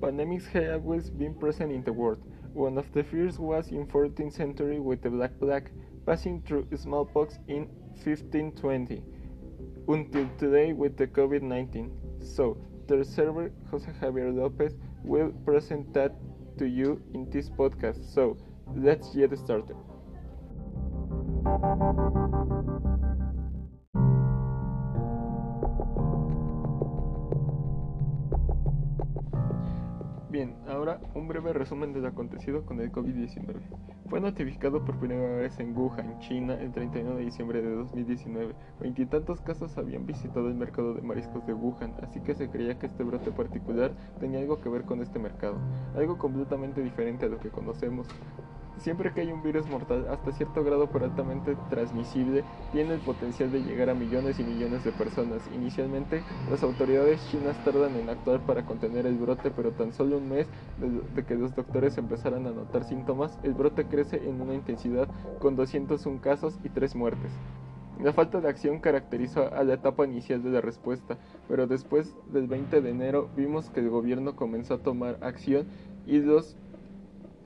Pandemics have always been present in the world. One of the first was in 14th century with the Black Plague, passing through smallpox in 1520, until today with the COVID-19. So, the server Jose Javier Lopez will present that to you in this podcast. So, let's get started. Bien, ahora un breve resumen de lo acontecido con el COVID-19. Fue notificado por primera vez en Wuhan, China, el 31 de diciembre de 2019. Veintitantos casos habían visitado el mercado de mariscos de Wuhan, así que se creía que este brote particular tenía algo que ver con este mercado, algo completamente diferente a lo que conocemos. Siempre que hay un virus mortal hasta cierto grado pero altamente transmisible, tiene el potencial de llegar a millones y millones de personas. Inicialmente, las autoridades chinas tardan en actuar para contener el brote, pero tan solo un mes de, que los doctores empezaran a notar síntomas, el brote crece en una intensidad con 201 casos y 3 muertes. La falta de acción caracterizó a la etapa inicial de la respuesta, pero después del 20 de enero vimos que el gobierno comenzó a tomar acción y los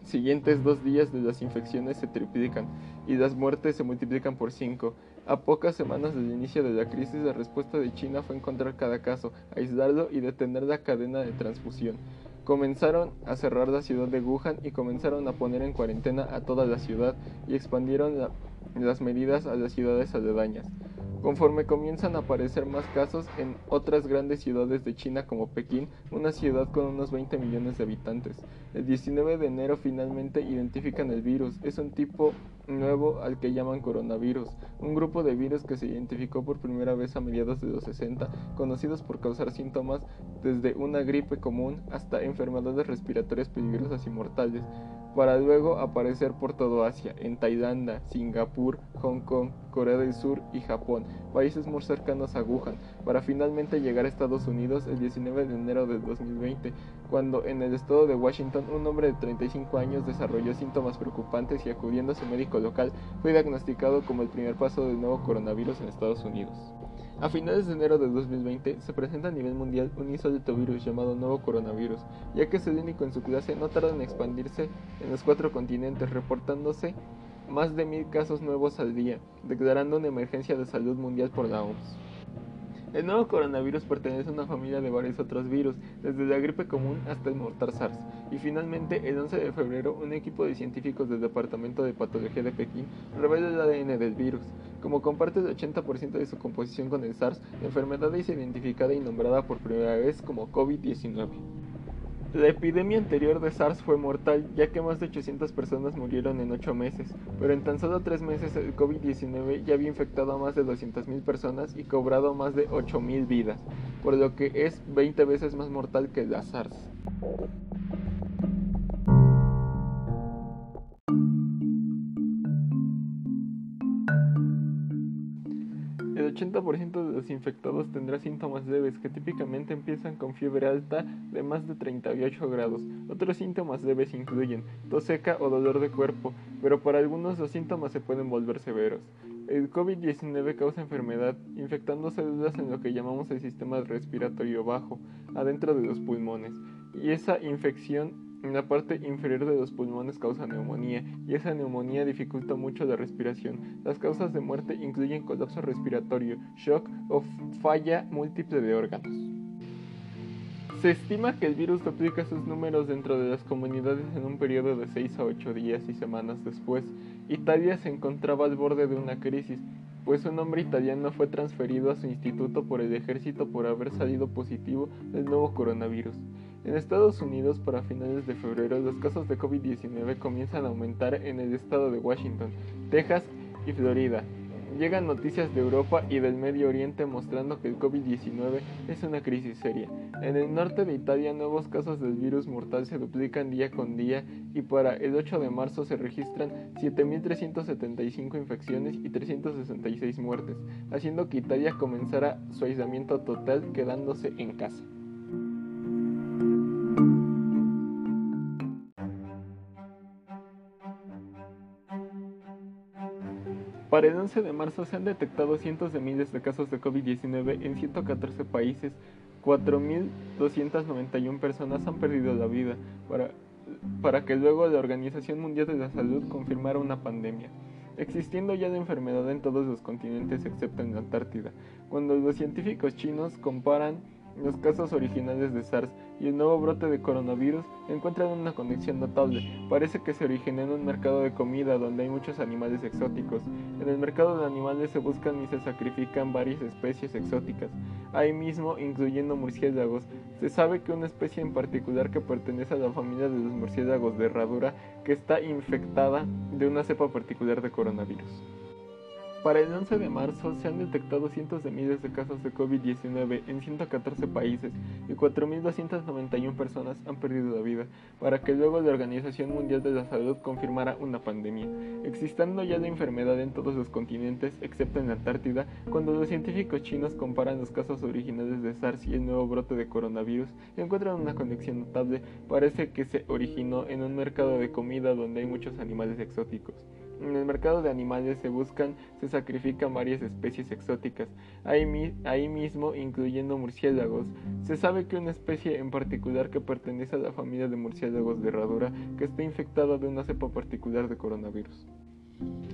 siguientes dos días de las infecciones se triplican y las muertes se multiplican por cinco. A pocas semanas del inicio de la crisis, la respuesta de China fue encontrar cada caso, aislarlo y detener la cadena de transfusión. Comenzaron a cerrar la ciudad de Wuhan y comenzaron a poner en cuarentena a toda la ciudad y expandieron las medidas a las ciudades aledañas. Conforme comienzan a aparecer más casos en otras grandes ciudades de China como Pekín, una ciudad con unos 20 millones de habitantes. El 19 de enero finalmente identifican el virus. Es un tipo nuevo al que llaman coronavirus, un grupo de virus que se identificó por primera vez a mediados de los 60, conocidos por causar síntomas desde una gripe común hasta enfermedades respiratorias peligrosas y mortales para luego aparecer por todo Asia, en Tailandia, Singapur, Hong Kong, Corea del Sur y Japón, países muy cercanos a Wuhan, para finalmente llegar a Estados Unidos el 19 de enero de 2020, cuando en el estado de Washington un hombre de 35 años desarrolló síntomas preocupantes y acudiendo a su médico local fue diagnosticado como el primer paso del nuevo coronavirus en Estados Unidos. A finales de enero de 2020 se presenta a nivel mundial un insólito virus llamado nuevo coronavirus, ya que es el único en su clase, no tarda en expandirse en los cuatro continentes, reportándose más de mil casos nuevos al día, declarando una emergencia de salud mundial por la OMS. El nuevo coronavirus pertenece a una familia de varios otros virus, desde la gripe común hasta el mortal SARS. Y finalmente, el 11 de febrero, un equipo de científicos del Departamento de Patología de Pekín revela el ADN del virus. Como comparte el 80% de su composición con el SARS, la enfermedad es identificada y nombrada por primera vez como COVID-19. La epidemia anterior de SARS fue mortal, ya que más de 800 personas murieron en 8 meses, pero en tan solo 3 meses el COVID-19 ya había infectado a más de 200.000 personas y cobrado más de 8.000 vidas, por lo que es 20 veces más mortal que la SARS. 80% de los infectados tendrá síntomas leves que típicamente empiezan con fiebre alta de más de 38 grados. Otros síntomas leves incluyen tos seca o dolor de cuerpo, pero para algunos los síntomas se pueden volver severos. El COVID-19 causa enfermedad, infectando células en lo que llamamos el sistema respiratorio bajo, adentro de los pulmones, y esa infección en la parte inferior de los pulmones causa neumonía y esa neumonía dificulta mucho la respiración. Las causas de muerte incluyen colapso respiratorio, shock o falla múltiple de órganos. Se estima que el virus duplica sus números dentro de las comunidades en un periodo de 6 a 8 días y semanas después. Italia se encontraba al borde de una crisis, pues un hombre italiano fue transferido a su instituto por el ejército por haber salido positivo del nuevo coronavirus. En Estados Unidos, para finales de febrero, los casos de COVID-19 comienzan a aumentar en el estado de Washington, Texas y Florida. Llegan noticias de Europa y del Medio Oriente mostrando que el COVID-19 es una crisis seria. En el norte de Italia nuevos casos del virus mortal se duplican día con día y para el 8 de marzo se registran 7.375 infecciones y 366 muertes, haciendo que Italia comenzara su aislamiento total quedándose en casa. Para el 11 de marzo se han detectado cientos de miles de casos de COVID-19 en 114 países, 4.291 personas han perdido la vida para, para que luego la Organización Mundial de la Salud confirmara una pandemia existiendo ya la enfermedad en todos los continentes excepto en la Antártida. Cuando los científicos chinos comparan los casos originales de SARS y el nuevo brote de coronavirus encuentran una conexión notable. Parece que se originó en un mercado de comida donde hay muchos animales exóticos. En el mercado de animales se buscan y se sacrifican varias especies exóticas. Ahí mismo, incluyendo murciélagos, se sabe que una especie en particular que pertenece a la familia de los murciélagos de herradura que está infectada de una cepa particular de coronavirus. Para el 11 de marzo se han detectado cientos de miles de casos de COVID-19 en 114 países y 4.291 personas han perdido la vida, para que luego la Organización Mundial de la Salud confirmara una pandemia, existando ya la enfermedad en todos los continentes excepto en la Antártida, cuando los científicos chinos comparan los casos originales de SARS y el nuevo brote de coronavirus, encuentran una conexión notable, parece que se originó en un mercado de comida donde hay muchos animales exóticos. En el mercado de animales se buscan, se sacrifican varias especies exóticas, ahí, ahí, mismo incluyendo murciélagos. Se sabe que una especie en particular que pertenece a la familia de murciélagos de herradura que está infectada de una cepa particular de coronavirus.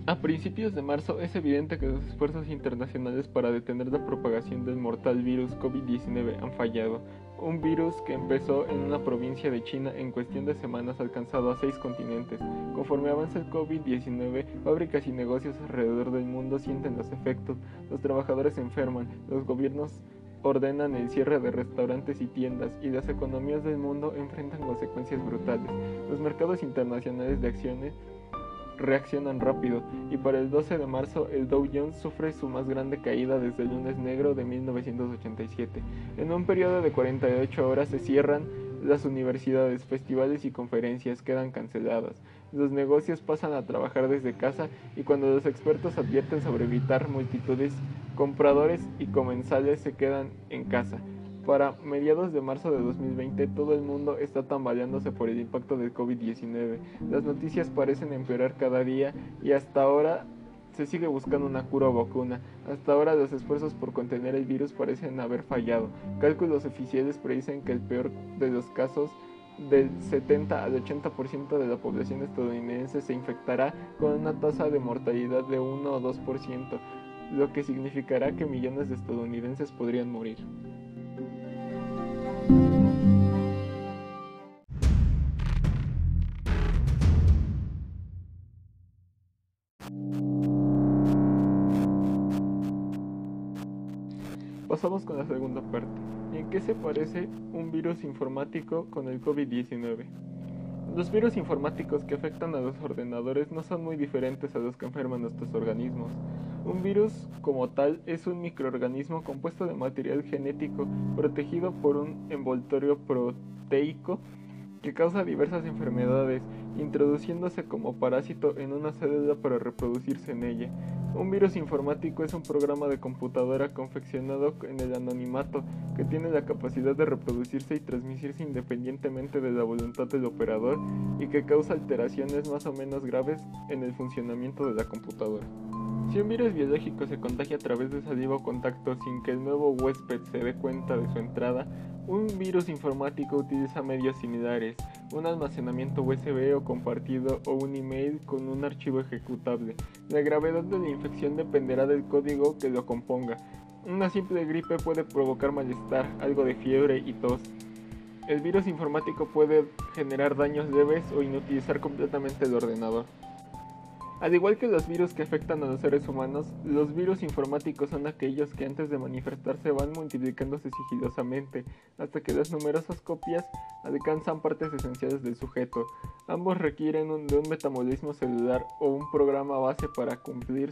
A principios de marzo es evidente que los esfuerzos internacionales para detener la propagación del mortal virus COVID-19 han fallado. Un virus que empezó en una provincia de China en cuestión de semanas ha alcanzado a seis continentes. Conforme avanza el COVID-19, fábricas y negocios alrededor del mundo sienten los efectos, los trabajadores se enferman, los gobiernos ordenan el cierre de restaurantes y tiendas y las economías del mundo enfrentan consecuencias brutales. Los mercados internacionales de acciones reaccionan rápido y para el 12 de marzo el Dow Jones sufre su más grande caída desde el lunes negro de 1987. En un periodo de 48 horas se cierran las universidades, festivales y conferencias quedan canceladas. Los negocios pasan a trabajar desde casa y cuando los expertos advierten sobre evitar multitudes, compradores y comensales se quedan en casa. Para mediados de marzo de 2020 todo el mundo está tambaleándose por el impacto del COVID-19. Las noticias parecen empeorar cada día y hasta ahora se sigue buscando una cura o vacuna. Hasta ahora los esfuerzos por contener el virus parecen haber fallado. Cálculos oficiales predicen que el peor de los casos del 70 al 80% de la población estadounidense se infectará con una tasa de mortalidad de 1 o 2%, lo que significará que millones de estadounidenses podrían morir. ¿En qué se parece un virus informático con el COVID-19? Los virus informáticos que afectan a los ordenadores no son muy diferentes a los que enferman nuestros organismos. Un virus como tal es un microorganismo compuesto de material genético protegido por un envoltorio proteico que causa diversas enfermedades, introduciéndose como parásito en una célula para reproducirse en ella. Un virus informático es un programa de computadora confeccionado en el anonimato que tiene la capacidad de reproducirse y transmitirse independientemente de la voluntad del operador y que causa alteraciones más o menos graves en el funcionamiento de la computadora. Si un virus biológico se contagia a través de saliva o contacto sin que el nuevo huésped se dé cuenta de su entrada, un virus informático utiliza medios similares, un almacenamiento USB o compartido o un email con un archivo ejecutable. La gravedad de la infección dependerá del código que lo componga. Una simple gripe puede provocar malestar, algo de fiebre y tos. El virus informático puede generar daños leves o inutilizar completamente el ordenador. Al igual que los virus que afectan a los seres humanos, los virus informáticos son aquellos que antes de manifestarse van multiplicándose sigilosamente hasta que las numerosas copias alcanzan partes esenciales del sujeto. Ambos requieren de un metabolismo celular o un programa base para cumplir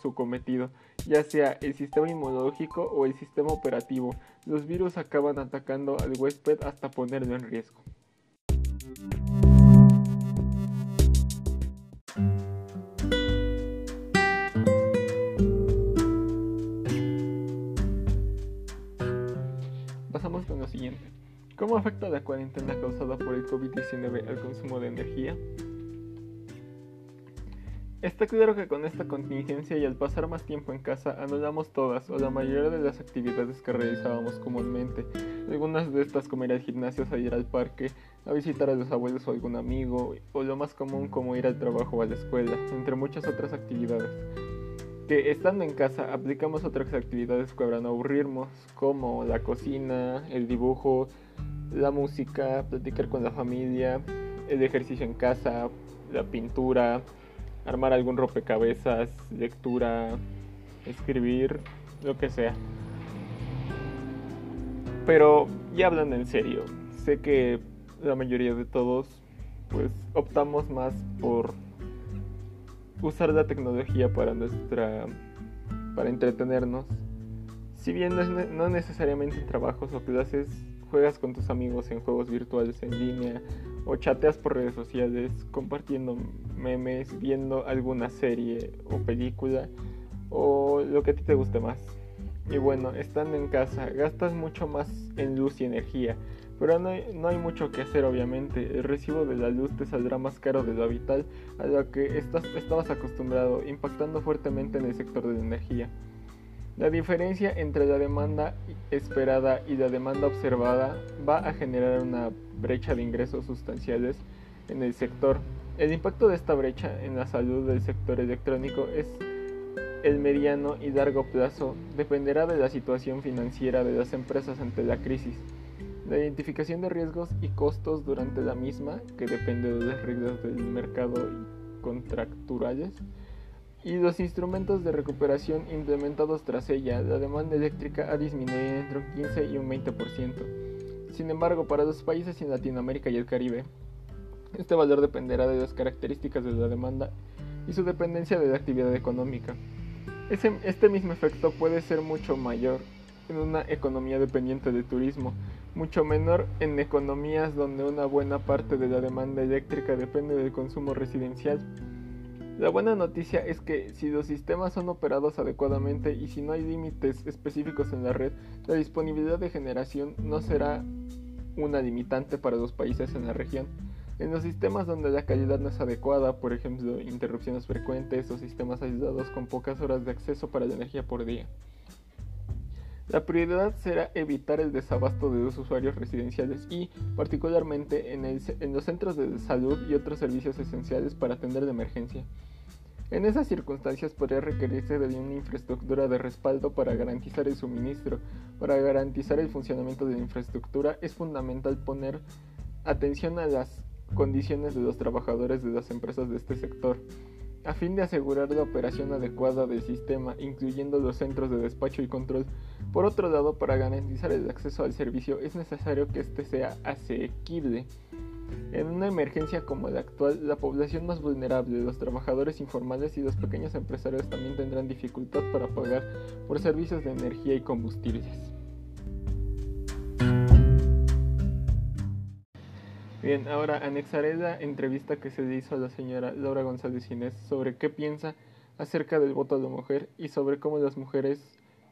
su cometido, ya sea el sistema inmunológico o el sistema operativo. Los virus acaban atacando al huésped hasta ponerlo en riesgo. ¿Cómo afecta la cuarentena causada por el COVID-19 al consumo de energía? Está claro que con esta contingencia y al pasar más tiempo en casa anulamos todas o la mayoría de las actividades que realizábamos comúnmente. Algunas de estas como ir al gimnasio, salir al parque, a visitar a los abuelos o algún amigo, o lo más común como ir al trabajo o a la escuela, entre muchas otras actividades. Que estando en casa aplicamos otras actividades que habrán aburrirnos, como la cocina, el dibujo, la música, platicar con la familia, el ejercicio en casa, la pintura, armar algún rompecabezas, lectura, escribir, lo que sea. Pero ya hablando en serio, sé que la mayoría de todos pues optamos más por usar la tecnología para nuestra para entretenernos. Si bien no, no necesariamente en trabajos o clases, juegas con tus amigos en juegos virtuales en línea o chateas por redes sociales compartiendo memes, viendo alguna serie o película o lo que a ti te guste más. Y bueno, estando en casa, gastas mucho más en luz y energía, pero no hay, no hay, mucho que hacer obviamente. El recibo de la luz te saldrá más caro de lo habitual a lo que estás, estabas acostumbrado, impactando fuertemente en el sector de la energía. La diferencia entre la demanda esperada y la demanda observada va a generar una brecha de ingresos sustanciales en el sector. El impacto de esta brecha en la salud del sector electrónico es el mediano y largo plazo dependerá de la situación financiera de las empresas ante la crisis, la identificación de riesgos y costos durante la misma, que depende de las reglas del mercado y y los instrumentos de recuperación implementados tras ella, la demanda eléctrica ha disminuido entre un 15 y un 20%. Sin embargo, para los países en Latinoamérica y el Caribe, este valor dependerá de las características de la demanda y su dependencia de la actividad económica. este mismo efecto puede ser mucho mayor en una economía dependiente de turismo, mucho menor en economías donde una buena parte de la demanda eléctrica depende del consumo residencial la buena noticia es que si los sistemas son operados adecuadamente y si no hay límites específicos en la red, la disponibilidad de generación no será una limitante para los países en la región. En los sistemas donde la calidad no es adecuada, por ejemplo, interrupciones frecuentes o sistemas aislados con pocas horas de acceso para la energía por día. La prioridad será evitar el desabasto de los usuarios residenciales y, particularmente, en, los centros de salud y otros servicios esenciales para atender de emergencia. En esas circunstancias podría requerirse de una infraestructura de respaldo para garantizar el suministro. Para garantizar el funcionamiento de la infraestructura es fundamental poner atención a las condiciones de los trabajadores de las empresas de este sector a fin de asegurar la operación adecuada del sistema, incluyendo los centros de despacho y control. Por otro lado, para garantizar el acceso al servicio es necesario que éste sea asequible. En una emergencia como la actual, la población más vulnerable, los trabajadores informales y los pequeños empresarios también tendrán dificultad para pagar por servicios de energía y combustibles. Bien, ahora anexaré la entrevista que se hizo a la señora Laura González Inés sobre qué piensa acerca del voto de la mujer y sobre cómo las mujeres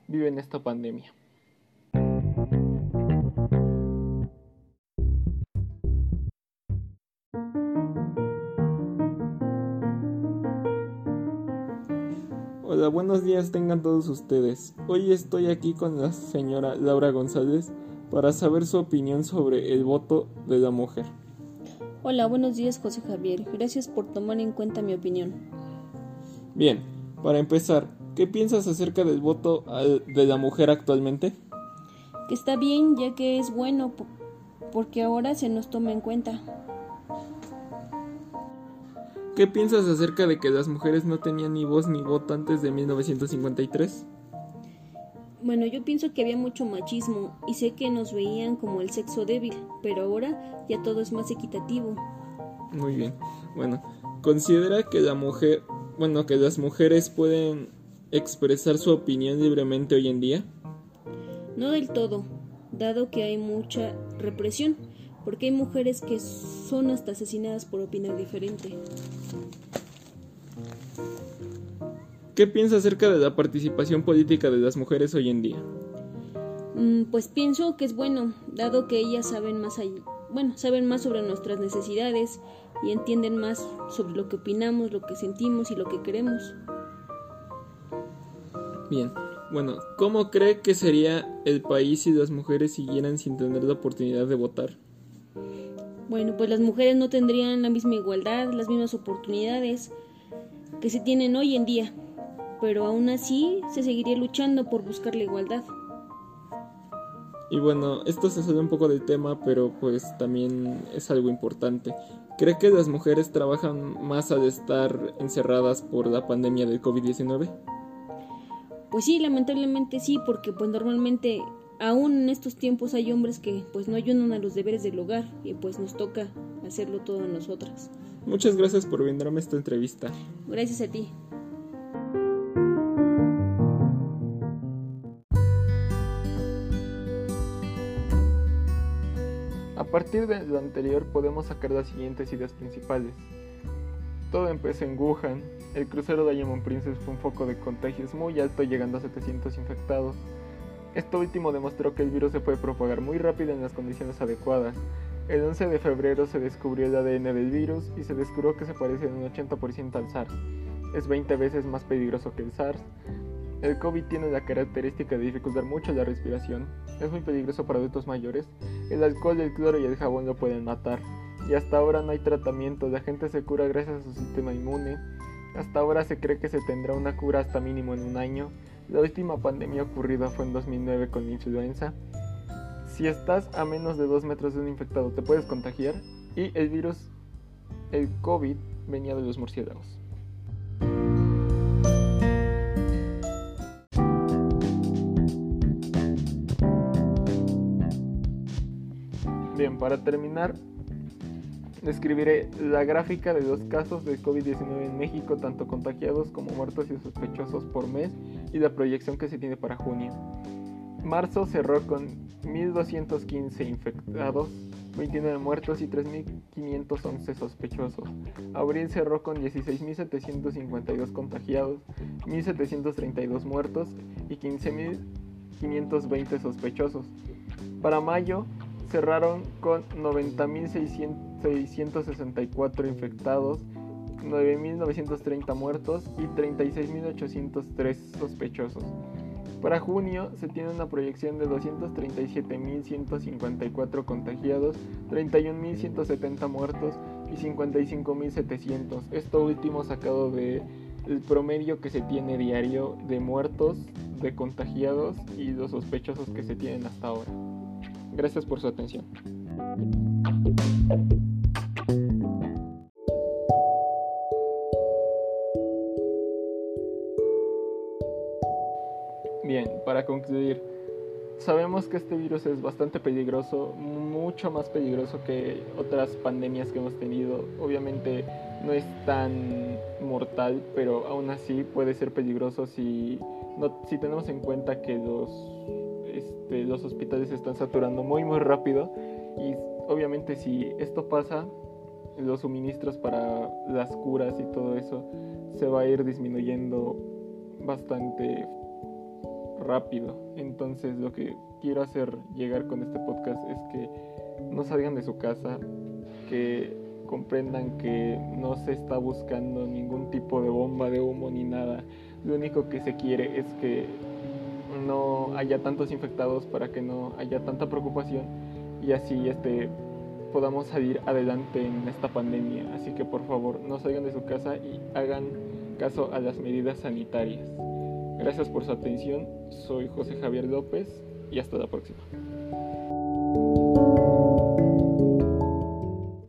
viven esta pandemia. Hola, buenos días tengan todos ustedes. Hoy estoy aquí con la señora Laura González para saber su opinión sobre el voto de la mujer. Hola, buenos días José Javier. Gracias por tomar en cuenta mi opinión. Bien, para empezar, ¿qué piensas acerca del voto de la mujer actualmente? Que está bien, ya que es bueno, porque ahora se nos toma en cuenta. ¿Qué piensas acerca de que las mujeres no tenían ni voz ni voto antes de 1953? Bueno, yo pienso que había mucho machismo y sé que nos veían como el sexo débil, pero ahora ya todo es más equitativo. Muy bien. Bueno, considera que la mujer, bueno, que las mujeres pueden expresar su opinión libremente hoy en día? No del todo, dado que hay mucha represión, porque hay mujeres que son hasta asesinadas por opinar diferente. ¿Qué piensa acerca de la participación política de las mujeres hoy en día? Mm, pues pienso que es bueno, dado que ellas saben más, bueno, saben más sobre nuestras necesidades y entienden más sobre lo que opinamos, lo que sentimos y lo que queremos. Bien, bueno, ¿cómo cree que sería el país si las mujeres siguieran sin tener la oportunidad de votar? Bueno, pues las mujeres no tendrían la misma igualdad, las mismas oportunidades que se tienen hoy en día, pero aún así se seguiría luchando por buscar la igualdad. Y bueno, esto se sale un poco del tema, pero pues también es algo importante. ¿Cree que las mujeres trabajan más al estar encerradas por la pandemia del COVID-19? Pues sí, lamentablemente sí, porque pues normalmente aún en estos tiempos hay hombres que pues no ayudan a los deberes del hogar y pues nos toca hacerlo todo a nosotras. Muchas gracias por brindarme esta entrevista. Gracias a ti. Partir de lo anterior podemos sacar las siguientes ideas principales. Todo empezó en Wuhan. El crucero Diamond Princess fue un foco de contagios muy alto llegando a 700 infectados. Esto último demostró que el virus se puede propagar muy rápido en las condiciones adecuadas. El 11 de febrero se descubrió el ADN del virus y se descubrió que se parece en un 80% al SARS. Es 20 veces más peligroso que el SARS. El COVID tiene la característica de dificultar mucho la respiración. Es muy peligroso para adultos mayores. El alcohol, el cloro y el jabón lo pueden matar y hasta ahora no hay tratamiento, la gente se cura gracias a su sistema inmune. Hasta ahora se cree que se tendrá una cura hasta mínimo en un año. La última pandemia ocurrida fue en 2009 con la influenza. Si estás a menos de 2 metros de un infectado te puedes contagiar y el virus, el COVID, venía de los murciélagos. Bien, para terminar, describiré la gráfica de los casos de COVID-19 en México, tanto contagiados como muertos y sospechosos por mes, y la proyección que se tiene para junio. Marzo cerró con 1.215 infectados, 29 muertos y 3.511 sospechosos. Abril cerró con 16.752 contagiados, 1.732 muertos y 15.520 sospechosos. Para mayo cerraron con 90.664 infectados, 9.930 muertos y 36.803 sospechosos. Para junio se tiene una proyección de 237.154 contagiados, 31.170 muertos y 55.700. Esto último sacado del promedio que se tiene diario de muertos, de contagiados y los sospechosos que se tienen hasta ahora. Gracias por su atención. Bien, para concluir, sabemos que este virus es bastante peligroso, mucho más peligroso que otras pandemias que hemos tenido. Obviamente no es tan mortal, pero aún así puede ser peligroso si, si tenemos en cuenta que los este, los hospitales se están saturando muy muy rápido y obviamente si esto pasa, los suministros para las curas y todo eso se va a ir disminuyendo bastante rápido. Entonces lo que quiero hacer llegar con este podcast es que no salgan de su casa, que comprendan que no se está buscando ningún tipo de bomba de humo ni nada. Lo único que se quiere es que no haya tantos infectados para que no haya tanta preocupación y así este podamos salir adelante en esta pandemia. Así que por favor no salgan de su casa y hagan caso a las medidas sanitarias. Gracias por su atención, soy José Javier López y hasta la próxima.